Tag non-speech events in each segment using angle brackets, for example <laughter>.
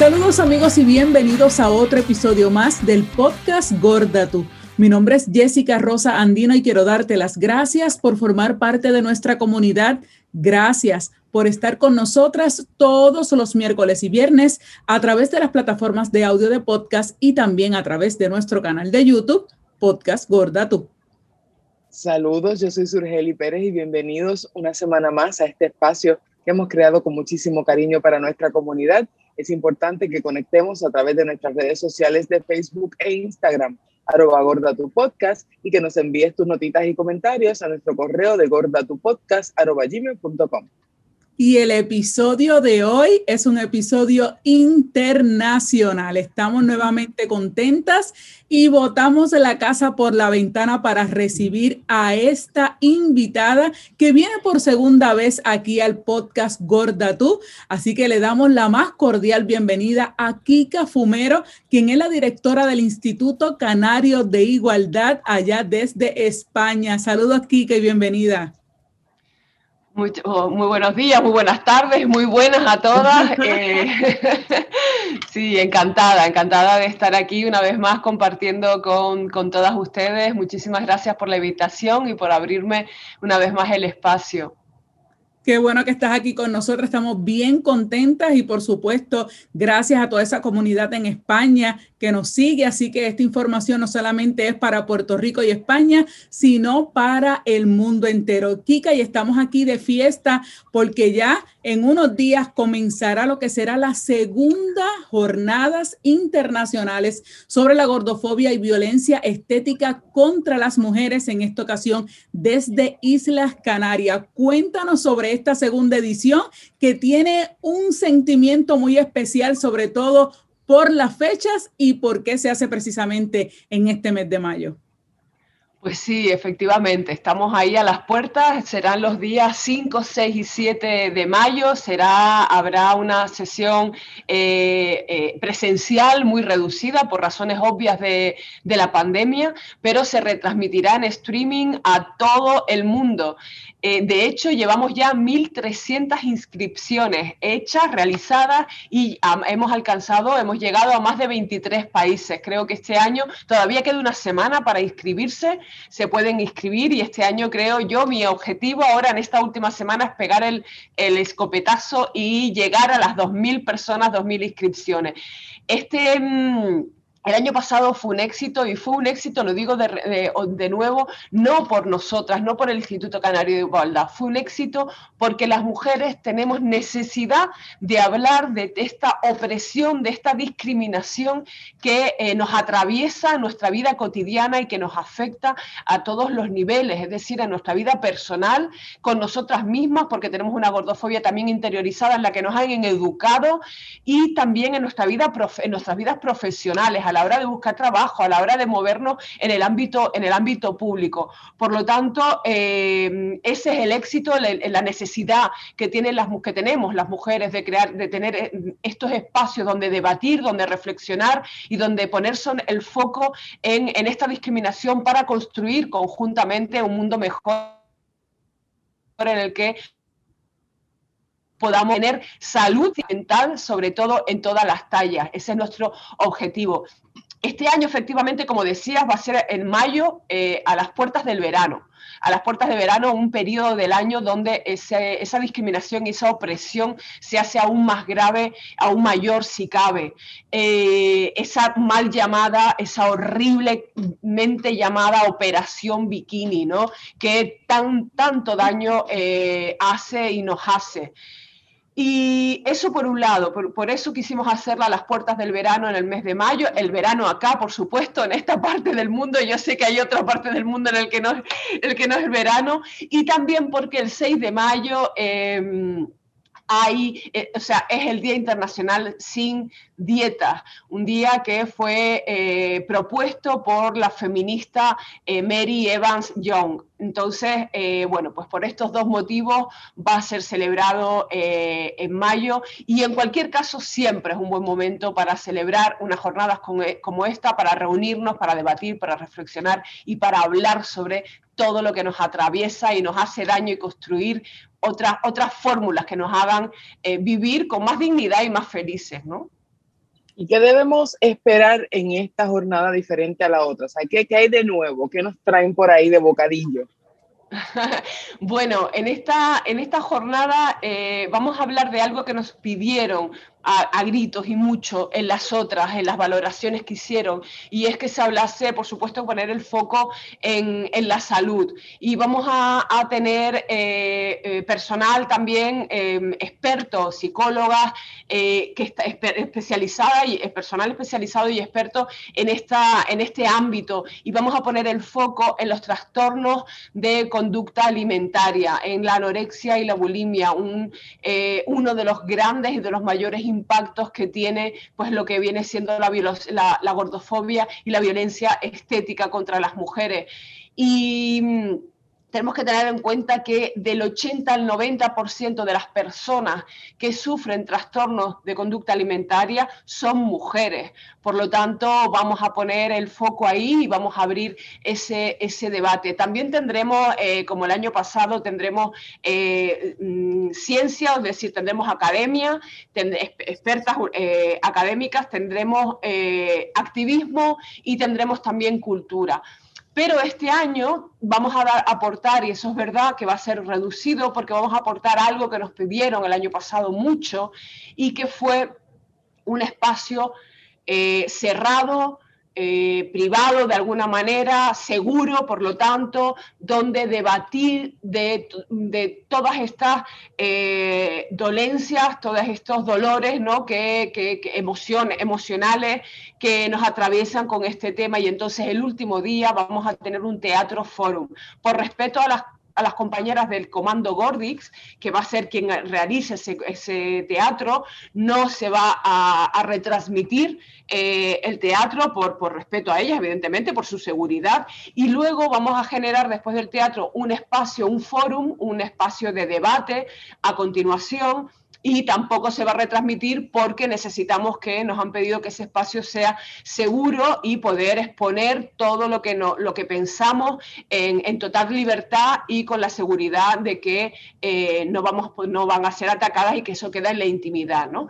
Saludos amigos y bienvenidos a otro episodio más del podcast Gorda Tú. Mi nombre es Jessica Rosa Andino y quiero darte las gracias por formar parte de nuestra comunidad. Gracias por estar con nosotras todos los miércoles y viernes a través de las plataformas de audio de podcast y también a través de nuestro canal de YouTube, Podcast Gorda Tú. Saludos, yo soy Surgeli Pérez y bienvenidos una semana más a este espacio que hemos creado con muchísimo cariño para nuestra comunidad es importante que conectemos a través de nuestras redes sociales de Facebook e Instagram, arroba gorda tu podcast, y que nos envíes tus notitas y comentarios a nuestro correo de gordatupodcast arroba gmail.com. Y el episodio de hoy es un episodio internacional. Estamos nuevamente contentas y botamos la casa por la ventana para recibir a esta invitada que viene por segunda vez aquí al podcast Gorda Tú. Así que le damos la más cordial bienvenida a Kika Fumero, quien es la directora del Instituto Canario de Igualdad allá desde España. Saludos, Kika, y bienvenida. Muy, oh, muy, buenos días, muy buenas tardes, muy buenas a todas. <laughs> Eh, <laughs> sí, encantada, encantada de estar aquí una vez más compartiendo con, con, todas ustedes. Muchísimas gracias por la invitación y por abrirme una vez más el espacio. Qué bueno que estás aquí con nosotros, estamos bien contentas y por supuesto gracias a toda esa comunidad en España que nos sigue, así que esta información no solamente es para Puerto Rico y España, sino para el mundo entero. Kika, y estamos aquí de fiesta porque ya en unos días comenzará lo que será la segunda jornadas internacionales sobre la gordofobia y violencia estética contra las mujeres en esta ocasión desde Islas Canarias. Cuéntanos sobre esta segunda edición que tiene un sentimiento muy especial, sobre todo por las fechas y por qué se hace precisamente en este mes de mayo. Pues sí, efectivamente, estamos ahí a las puertas, serán los días 5, 6 y 7 de mayo, será, habrá una sesión eh, eh, presencial muy reducida por razones obvias de, de, la pandemia, pero se retransmitirá en streaming a todo el mundo. Eh, de hecho, llevamos ya 1.300 inscripciones hechas, realizadas y hemos alcanzado, hemos llegado a más de 23 países. Creo que este año todavía queda una semana para inscribirse, se pueden inscribir y este año creo yo mi objetivo ahora en esta última semana es pegar el, escopetazo y llegar a las 2.000 personas, 2.000 inscripciones. Este... Mm, el año pasado fue un éxito y fue un éxito, lo digo de, de, nuevo, no por nosotras, no por el Instituto Canario de Igualdad, fue un éxito porque las mujeres tenemos necesidad de hablar de esta opresión, de esta discriminación que eh, nos atraviesa nuestra vida cotidiana y que nos afecta a todos los niveles, es decir, a nuestra vida personal, con nosotras mismas, porque tenemos una gordofobia también interiorizada en la que nos han educado y también en, nuestra vida, en nuestras vidas profesionales a la hora de buscar trabajo, a la hora de movernos en el ámbito, en el ámbito público. Por lo tanto, eh, ese es el éxito, la, necesidad que, tienen las, que tenemos las mujeres de crear, de tener eh, estos espacios donde debatir, donde reflexionar y donde poner el foco en, en esta discriminación para construir conjuntamente un mundo mejor en el que podamos tener salud mental, sobre todo en todas las tallas. Ese es nuestro objetivo. Este año, efectivamente, como decías, va a ser en mayo, eh, a las puertas del verano. A las puertas de verano, un periodo del año donde esa discriminación y esa opresión se hace aún más grave, aún mayor si cabe. Eh, esa mal llamada, esa horriblemente llamada operación bikini, ¿no? Que tan, tanto daño eh, hace y nos hace. Y eso por un lado, por, eso quisimos hacerla a las puertas del verano en el mes de mayo, el verano acá, por supuesto, en esta <laughs> parte del mundo, yo sé que hay otra parte del mundo en el que no, el que no es verano, y también porque el 6 de mayo... Em, hay, eh, o sea, es el Día Internacional sin dieta, un día que fue eh, propuesto por la feminista eh, Mary Evans Young. Entonces, bueno, pues por estos dos motivos va a ser celebrado en mayo y en cualquier caso siempre es un buen momento para celebrar unas jornadas como, esta, para reunirnos, para debatir, para reflexionar y para hablar sobre todo lo que nos atraviesa y nos hace daño y construir otras, otras fórmulas que nos hagan eh, vivir con más dignidad y más felices, ¿no? ¿Y qué debemos esperar en esta jornada diferente a la otra? O sea, ¿qué, ¿qué, hay de nuevo? ¿Qué nos traen por ahí de bocadillo? <laughs> bueno, en esta, en esta jornada eh, vamos a hablar de algo que nos pidieron a, gritos y mucho en las otras, en las valoraciones que hicieron, y es que se hablase, por supuesto, poner el foco en, en la salud. Y vamos a, a tener eh, eh, personal también, expertos, psicólogas, que está especializada y personal especializado y experto en, esta, en este ámbito. Y vamos a poner el foco en los trastornos de conducta alimentaria, en la anorexia y la bulimia, un, eh, uno de los grandes y de los mayores impactos que tiene pues, lo que viene siendo la, la, la gordofobia y la violencia estética contra las mujeres. Y mm, tenemos que tener en cuenta que del 80 al 90% de las personas que sufren trastornos de conducta alimentaria son mujeres. Por lo tanto, vamos a poner el foco ahí y vamos a abrir ese, ese debate. También tendremos, eh, como el año pasado, tendremos eh, mm, ciencia, es decir, tendremos academia, expertas eh, académicas, tendremos activismo y tendremos también cultura. Pero este año vamos a dar, aportar, y eso es verdad que va a ser reducido porque vamos a aportar algo que nos pidieron el año pasado mucho y que fue un espacio eh, cerrado, eh, privado de alguna manera, seguro, por lo tanto, donde debatir de, todas estas eh, dolencias, todos estos dolores, ¿no? que, que, emocionales que nos atraviesan con este tema. Y entonces el último día vamos a tener un teatro forum. Por respeto a las a las compañeras del Comando Gordix, que va a ser quien realice ese, teatro, no se va a, retransmitir eh, el teatro por, por respeto a ellas, evidentemente, por su seguridad, y luego vamos a generar después del teatro un espacio, un fórum, un espacio de debate a continuación y tampoco se va a retransmitir porque necesitamos que nos han pedido que ese espacio sea seguro y poder exponer todo lo que, no, lo que pensamos en, total libertad y con la seguridad de que eh, no, vamos, no van a ser atacadas y que eso queda en la intimidad. ¿no?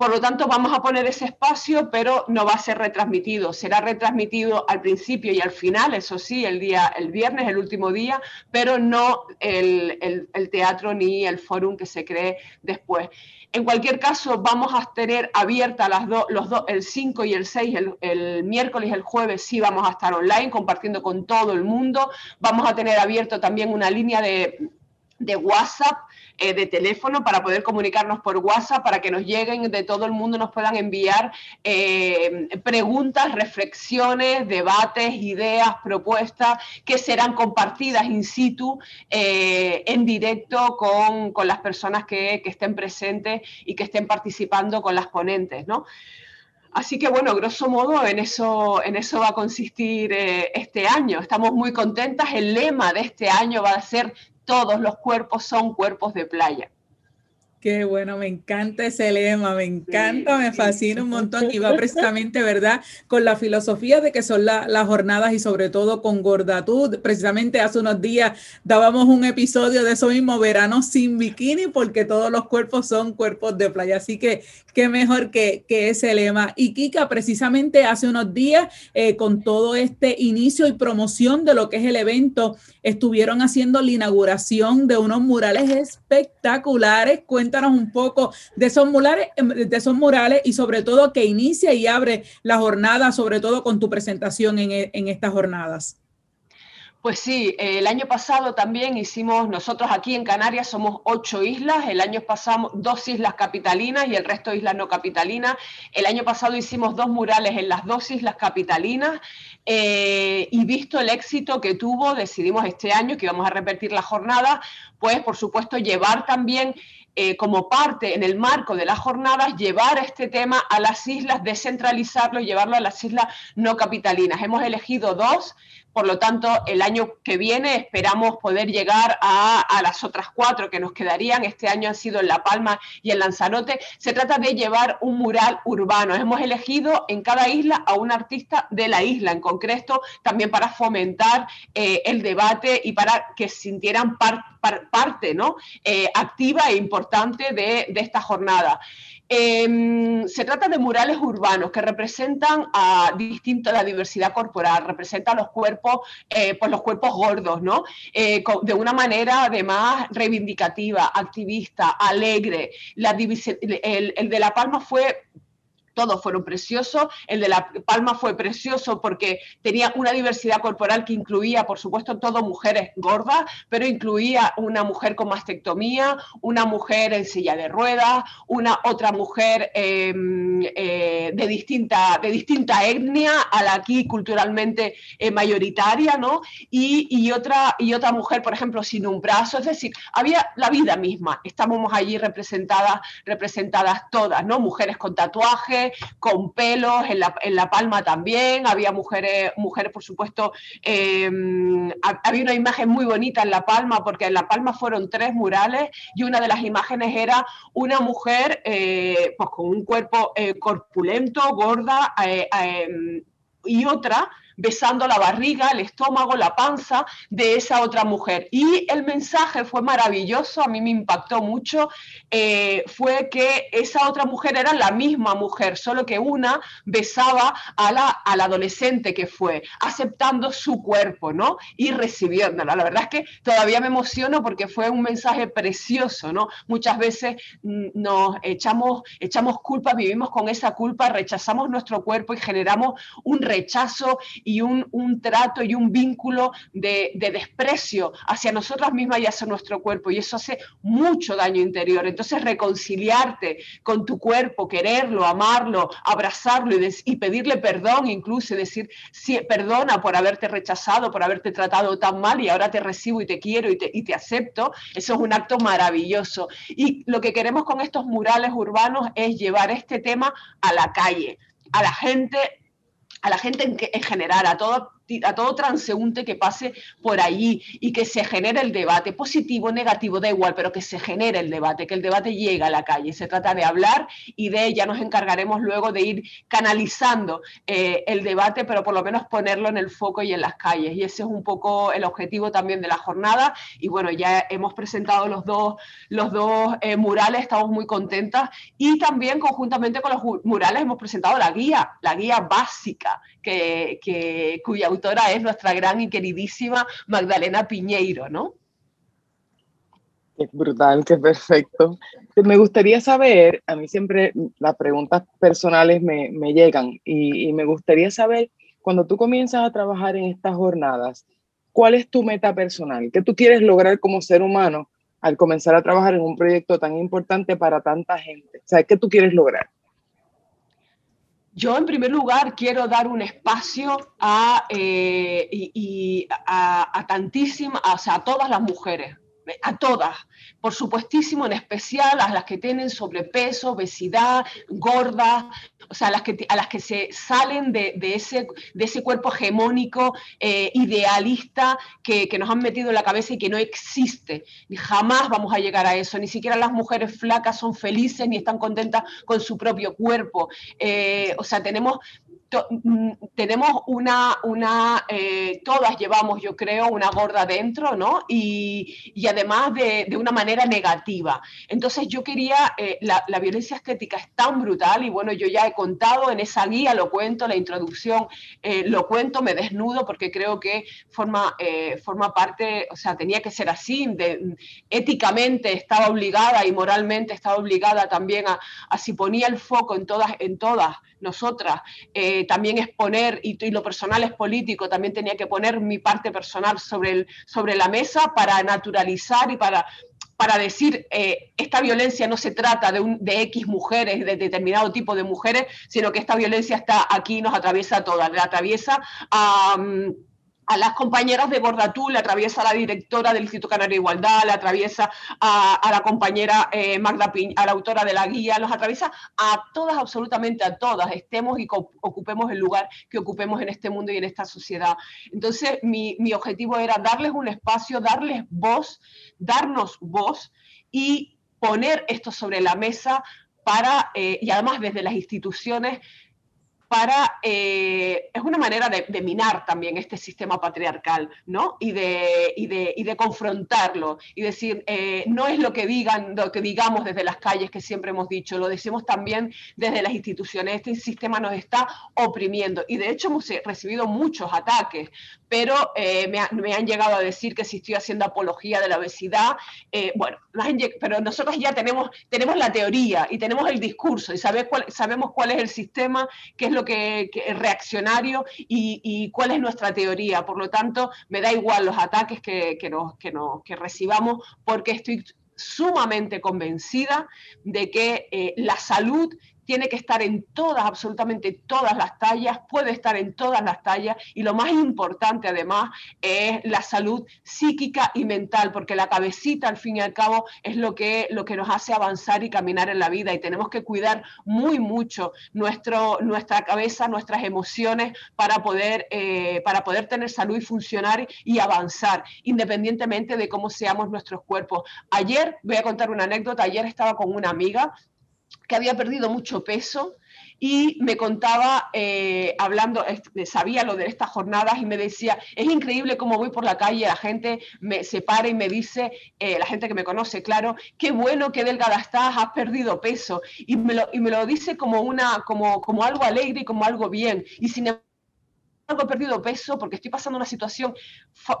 Por lo tanto, vamos a poner ese espacio, pero no va a ser retransmitido. Será retransmitido al principio y al final, eso sí, el día, el viernes, el último día, pero no el, teatro ni el fórum que se cree después. En cualquier caso, vamos a tener abiertas las los dos, el 5 y el 6, el, el, miércoles y el jueves sí vamos a estar online compartiendo con todo el mundo. Vamos a tener abierto también una línea de, de WhatsApp, eh, de teléfono, para poder comunicarnos por WhatsApp, para que nos lleguen de todo el mundo, nos puedan enviar eh, preguntas, reflexiones, debates, ideas, propuestas que serán compartidas in situ, eh, en directo con, las personas que, estén presentes y que estén participando con las ponentes, ¿no? Así que bueno, grosso modo en eso, en eso va a consistir este año. Estamos muy contentas. El lema de este año va a ser todos los cuerpos son cuerpos de playa. Qué bueno, me encanta ese lema, me encanta, me fascina un montón y va precisamente, ¿verdad? Con la filosofía de que son las jornadas y sobre todo con gordatud. Precisamente hace unos días dábamos un episodio de eso mismo, verano sin bikini, porque todos los cuerpos son cuerpos de playa. Así que qué mejor que, que ese lema. Y Kika, precisamente hace unos días, eh, con todo este inicio y promoción de lo que es el evento, estuvieron haciendo la inauguración de unos murales espectaculares cuéntanos un poco de esos murales, de esos murales y sobre todo que inicia y abre la jornada, sobre todo con tu presentación en, en estas jornadas. Pues sí, el año pasado también hicimos, nosotros aquí en Canarias somos ocho islas, el año pasado dos islas capitalinas y el resto islas no capitalinas. El año pasado hicimos dos murales en las dos islas capitalinas eh, y visto el éxito que tuvo, decidimos este año que íbamos a repetir la jornada, pues por supuesto llevar también eh, como parte en el marco de las jornadas, llevar este tema a las islas, descentralizarlo llevarlo a las islas no capitalinas. Hemos elegido dos por lo tanto, el año que viene esperamos poder llegar a, las otras cuatro que nos quedarían. Este año han sido en La Palma y en Lanzarote. Se trata de llevar un mural urbano. Hemos elegido en cada isla a un artista de la isla en concreto, también para fomentar eh, el debate y para que sintieran parte ¿no? Eh, activa e importante de, de esta jornada. Em, se trata de murales urbanos que representan a distinta la diversidad corporal, representan los cuerpos, eh, pues los cuerpos gordos, ¿no? Eh, de una manera además reivindicativa, activista, alegre. La el de La Palma fue todos fueron preciosos. El de La Palma fue precioso porque tenía una diversidad corporal que incluía, por supuesto, todo mujeres gordas, pero incluía una mujer con mastectomía, una mujer en silla de ruedas, una otra mujer em, eh, de, distinta, de distinta etnia a la aquí culturalmente eh, mayoritaria, ¿no? Y, otra, y otra mujer, por ejemplo, sin un brazo. Es decir, había la vida misma. Estábamos allí representadas, representadas todas, ¿no? Mujeres con tatuajes, con pelos, en la, palma también, había mujeres, mujeres por supuesto, em, había una imagen muy bonita en la palma, porque en la palma fueron tres murales y una de las imágenes era una mujer eh, pues con un cuerpo eh, corpulento, gorda, eh, y otra besando la barriga, el estómago, la panza de esa otra mujer. Y el mensaje fue maravilloso, a mí me impactó mucho, eh, fue que esa otra mujer era la misma mujer, solo que una besaba a la, al adolescente que fue, aceptando su cuerpo, ¿no? Y recibiéndola. La verdad es que todavía me emociono porque fue un mensaje precioso, ¿no? Muchas veces mm, nos echamos, echamos culpa, vivimos con esa culpa, rechazamos nuestro cuerpo y generamos un rechazo un, trato y un vínculo de, desprecio hacia nosotras mismas y hacia nuestro cuerpo. Y eso hace mucho daño interior. Entonces, reconciliarte con tu cuerpo, quererlo, amarlo, abrazarlo y, pedirle perdón, incluso decir, sí, perdona por haberte rechazado, por haberte tratado tan mal y ahora te recibo y te quiero y y te acepto, eso es un acto maravilloso. Y lo que queremos con estos murales urbanos es llevar este tema a la calle, a la gente a la gente en, en general, a todo a todo transeúnte que pase por allí y que se genere el debate, positivo, negativo, da igual, pero que se genere el debate, que el debate llegue a la calle. Se trata de hablar y de ella nos encargaremos luego de ir canalizando eh, el debate, pero por lo menos ponerlo en el foco y en las calles. Y ese es un poco el objetivo también de la jornada. Y bueno, ya hemos presentado los dos, los dos eh, murales, estamos muy contentas. Y también conjuntamente con los murales hemos presentado la guía, la guía básica, que, que cuya es nuestra gran y queridísima Magdalena Piñeiro, ¿no? Qué brutal, qué perfecto. Me gustaría saber, a mí siempre las preguntas personales me, me llegan y, y me gustaría saber, cuando tú comienzas a trabajar en estas jornadas, ¿cuál es tu meta personal? ¿Qué tú quieres lograr como ser humano al comenzar a trabajar en un proyecto tan importante para tanta gente? O sea, ¿qué tú quieres lograr? Yo, en primer lugar, quiero dar un espacio a, eh, y, a, tantísimas, o sea, a todas las mujeres, a todas, por supuestísimo, en especial a las que tienen sobrepeso, obesidad, gordas, o sea, a las que, a las que se salen de, ese, de ese cuerpo hegemónico, eh, idealista, que, nos han metido en la cabeza y que no existe. Jamás vamos a llegar a eso. Ni siquiera las mujeres flacas son felices ni están contentas con su propio cuerpo. Eh, o sea, tenemos Mm, tenemos una, una eh, todas llevamos, yo creo, una gorda dentro, ¿no? Y, y además de, de, una manera negativa. Entonces yo quería, eh, la, la, violencia estética es tan brutal y bueno, yo ya he contado en esa guía, lo cuento, la introducción, eh, lo cuento, me desnudo porque creo que forma, forma parte, o sea, tenía que ser así, éticamente estaba obligada y moralmente estaba obligada también a, a si ponía el foco en todas, en todas nosotras, eh, también exponer, y, y, lo personal es político, también tenía que poner mi parte personal sobre, el, sobre la mesa para naturalizar y para, para decir, eh, esta violencia no se trata de, un, de X mujeres, de determinado tipo de mujeres, sino que esta violencia está aquí, nos atraviesa a todas, la atraviesa a a las compañeras de Bordatú, le atraviesa a la directora del Instituto Canario de Igualdad, le atraviesa a, la compañera eh, Magda Piñ, a la autora de la guía, los atraviesa a todas, absolutamente a todas, estemos y ocupemos el lugar que ocupemos en este mundo y en esta sociedad. Entonces, mi, mi objetivo era darles un espacio, darles voz, darnos voz y poner esto sobre la mesa para, eh, y además desde las instituciones, para, eh, es una manera de, minar también este sistema patriarcal, ¿no? Y de, y de, y de confrontarlo y decir, eh, no es lo que digan, lo que digamos desde las calles que siempre hemos dicho, lo decimos también desde las instituciones. Este sistema nos está oprimiendo y de hecho hemos recibido muchos ataques, pero eh, me, han llegado a decir que si estoy haciendo apología de la obesidad, bueno, pero nosotros ya tenemos, tenemos la teoría y tenemos el discurso y cuál, sabemos cuál es el sistema, qué es lo que, es reaccionario y, cuál es nuestra teoría. Por lo tanto, me da igual los ataques que, que, nos, que, nos, que recibamos porque estoy sumamente convencida de que eh, la salud tiene que estar en todas, absolutamente todas las tallas, puede estar en todas las tallas y lo más importante además es la salud psíquica y mental, porque la cabecita al fin y al cabo es lo que, lo que nos hace avanzar y caminar en la vida y tenemos que cuidar muy mucho nuestro, nuestra cabeza, nuestras emociones para poder, eh, para poder tener salud y funcionar y avanzar, independientemente de cómo seamos nuestros cuerpos. Ayer, voy a contar una anécdota, ayer estaba con una amiga que había perdido mucho peso y me contaba, eh, hablando, sabía lo de estas jornadas y me decía, es increíble cómo voy por la calle, la gente me se para y me dice, eh, la gente que me conoce, claro, qué bueno, qué delgada estás, has perdido peso. Y me lo, y me lo dice como, una, como, como algo alegre y como algo bien. Y sin he perdido peso porque estoy pasando una situación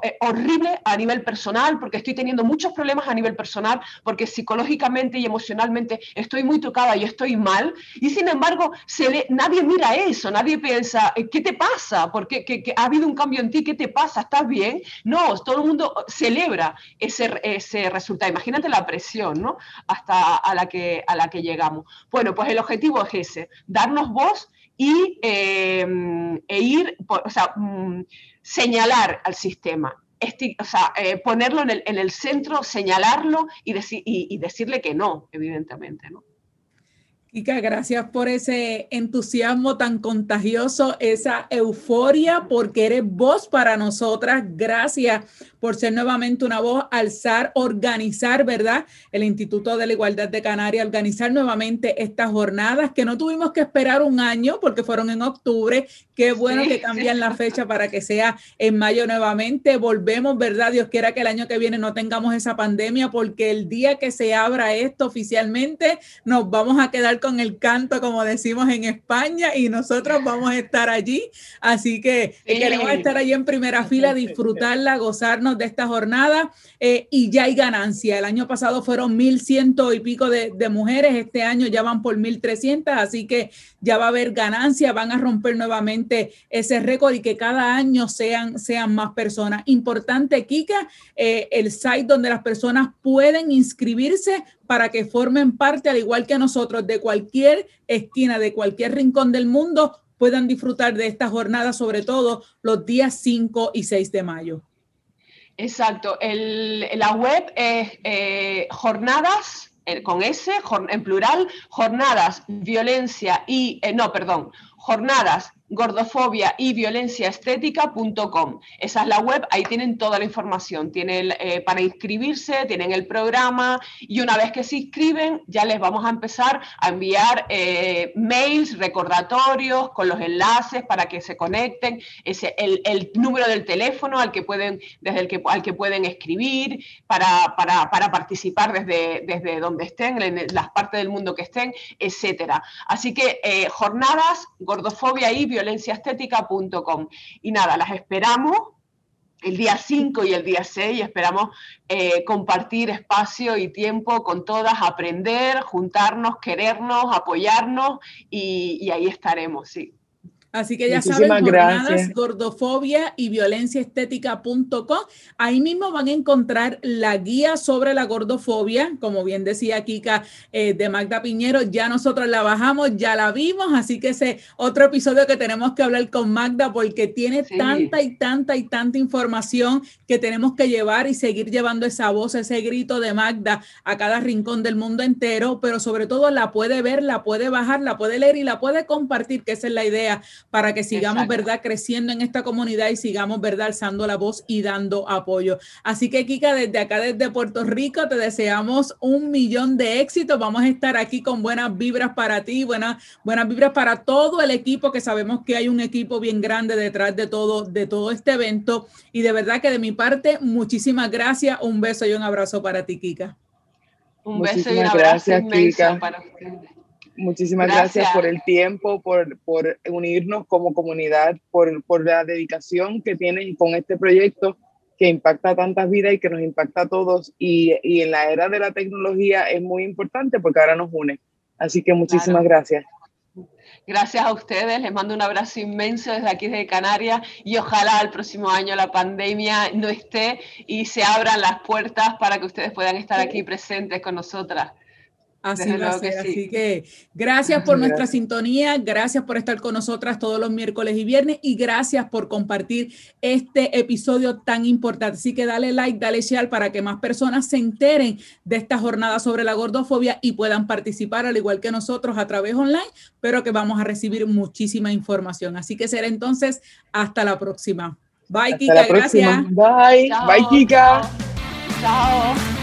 eh, horrible a nivel personal, porque estoy teniendo muchos problemas a nivel personal, porque psicológicamente y emocionalmente estoy muy tocada y estoy mal. Y sin embargo, se nadie mira eso, nadie piensa, eh, ¿qué te pasa? porque ha habido un cambio en ti? ¿Qué te pasa? ¿Estás bien? No, todo el mundo celebra ese, ese resultado. Imagínate la presión, ¿no? Hasta a la, que, a la que llegamos. Bueno, pues el objetivo es ese, darnos voz y, em, e ir, o sea, mm, señalar al sistema, o sea, eh, ponerlo en el, en el, centro, señalarlo y, y, decirle que no, evidentemente, ¿no? Kika, gracias por ese entusiasmo tan contagioso, esa euforia, porque eres voz para nosotras. Gracias por ser nuevamente una voz, alzar, organizar, ¿verdad? El Instituto de la Igualdad de Canarias, organizar nuevamente estas jornadas que no tuvimos que esperar un año porque fueron en octubre. Qué bueno que cambian la fecha para que sea en mayo nuevamente. Volvemos, ¿verdad? Dios quiera que el año que viene no tengamos esa pandemia porque el día que se abra esto oficialmente nos vamos a quedar con el canto, como decimos en España, y nosotros vamos a estar allí. Así que queremos estar allí en primera fila, disfrutarla, gozarnos de esta jornada eh, y ya hay ganancia. El año pasado fueron mil ciento y pico de, mujeres, este año ya van por mil trescientas, así que ya va a haber ganancia, van a romper nuevamente ese récord y que cada año sean, sean más personas. Importante, Kika, eh, el site donde las personas pueden inscribirse para que formen parte, al igual que nosotros, de cualquier esquina, de cualquier rincón del mundo, puedan disfrutar de esta jornada, sobre todo los días 5 y 6 de mayo. Exacto. la web es eh, jornadas, eh, con S, en plural, jornadas, violencia y, eh, no, perdón, jornadas gordofobia y violencia estética.com. Esa es la web, ahí tienen toda la información. Tienen eh, para inscribirse, tienen el programa y una vez que se inscriben ya les vamos a empezar a enviar eh, mails, recordatorios con los enlaces para que se conecten, ese, el, número del teléfono al que pueden, desde el que, al que pueden escribir para, para, para participar desde, desde donde estén, en las partes del mundo que estén, etcétera. Así que eh, jornadas, gordofobia y violencia violenciaestética.com. Y nada, las esperamos el día 5 y el día 6 esperamos eh, compartir espacio y tiempo con todas, aprender, juntarnos, querernos, apoyarnos y, y ahí estaremos, sí. Así que ya saben, jornadas, gordofobia y violenciaestética.com. Ahí mismo van a encontrar la guía sobre la gordofobia, como bien decía Kika eh, de Magda Piñero, ya nosotros la bajamos, ya la vimos, así que ese otro episodio que tenemos que hablar con Magda porque tiene tanta y tanta y tanta información que tenemos que llevar y seguir llevando esa voz, ese grito de Magda a cada rincón del mundo entero, pero sobre todo la puede ver, la puede bajar, la puede leer y la puede compartir, que esa es la idea para que sigamos, ¿verdad?, creciendo en esta comunidad y sigamos, ¿verdad?, alzando la voz y dando apoyo. Así que, Kika, desde acá, desde Puerto Rico, te deseamos un millón de éxitos. Vamos a estar aquí con buenas vibras para ti, buenas, buenas vibras para todo el equipo, que sabemos que hay un equipo bien grande detrás de todo, de todo este evento. Y de verdad que de mi parte, muchísimas gracias. Un beso y un abrazo para ti, Kika. Un beso y un abrazo inmenso para ustedes. Muchísimas gracias. por el tiempo, por, por unirnos como comunidad, por, por, la dedicación que tienes con este proyecto que impacta tantas vidas y que nos impacta a todos. Y, y, en la era de la tecnología es muy importante porque ahora nos une. Así que muchísimas gracias. Gracias a ustedes, les mando un abrazo inmenso desde aquí de Canarias y ojalá el próximo año la pandemia no esté y se abran las puertas para que ustedes puedan estar aquí presentes con nosotras. Así va a Así que gracias por nuestra sintonía, gracias por estar con nosotras todos los miércoles y viernes y gracias por compartir este episodio tan importante. Así que dale like, dale share para que más personas se enteren de esta jornada sobre la gordofobia y puedan participar al igual que nosotros a través online, pero que vamos a recibir muchísima información. Así que será entonces hasta la próxima. Bye, Kika, gracias. Bye. Bye, Kika. Chao.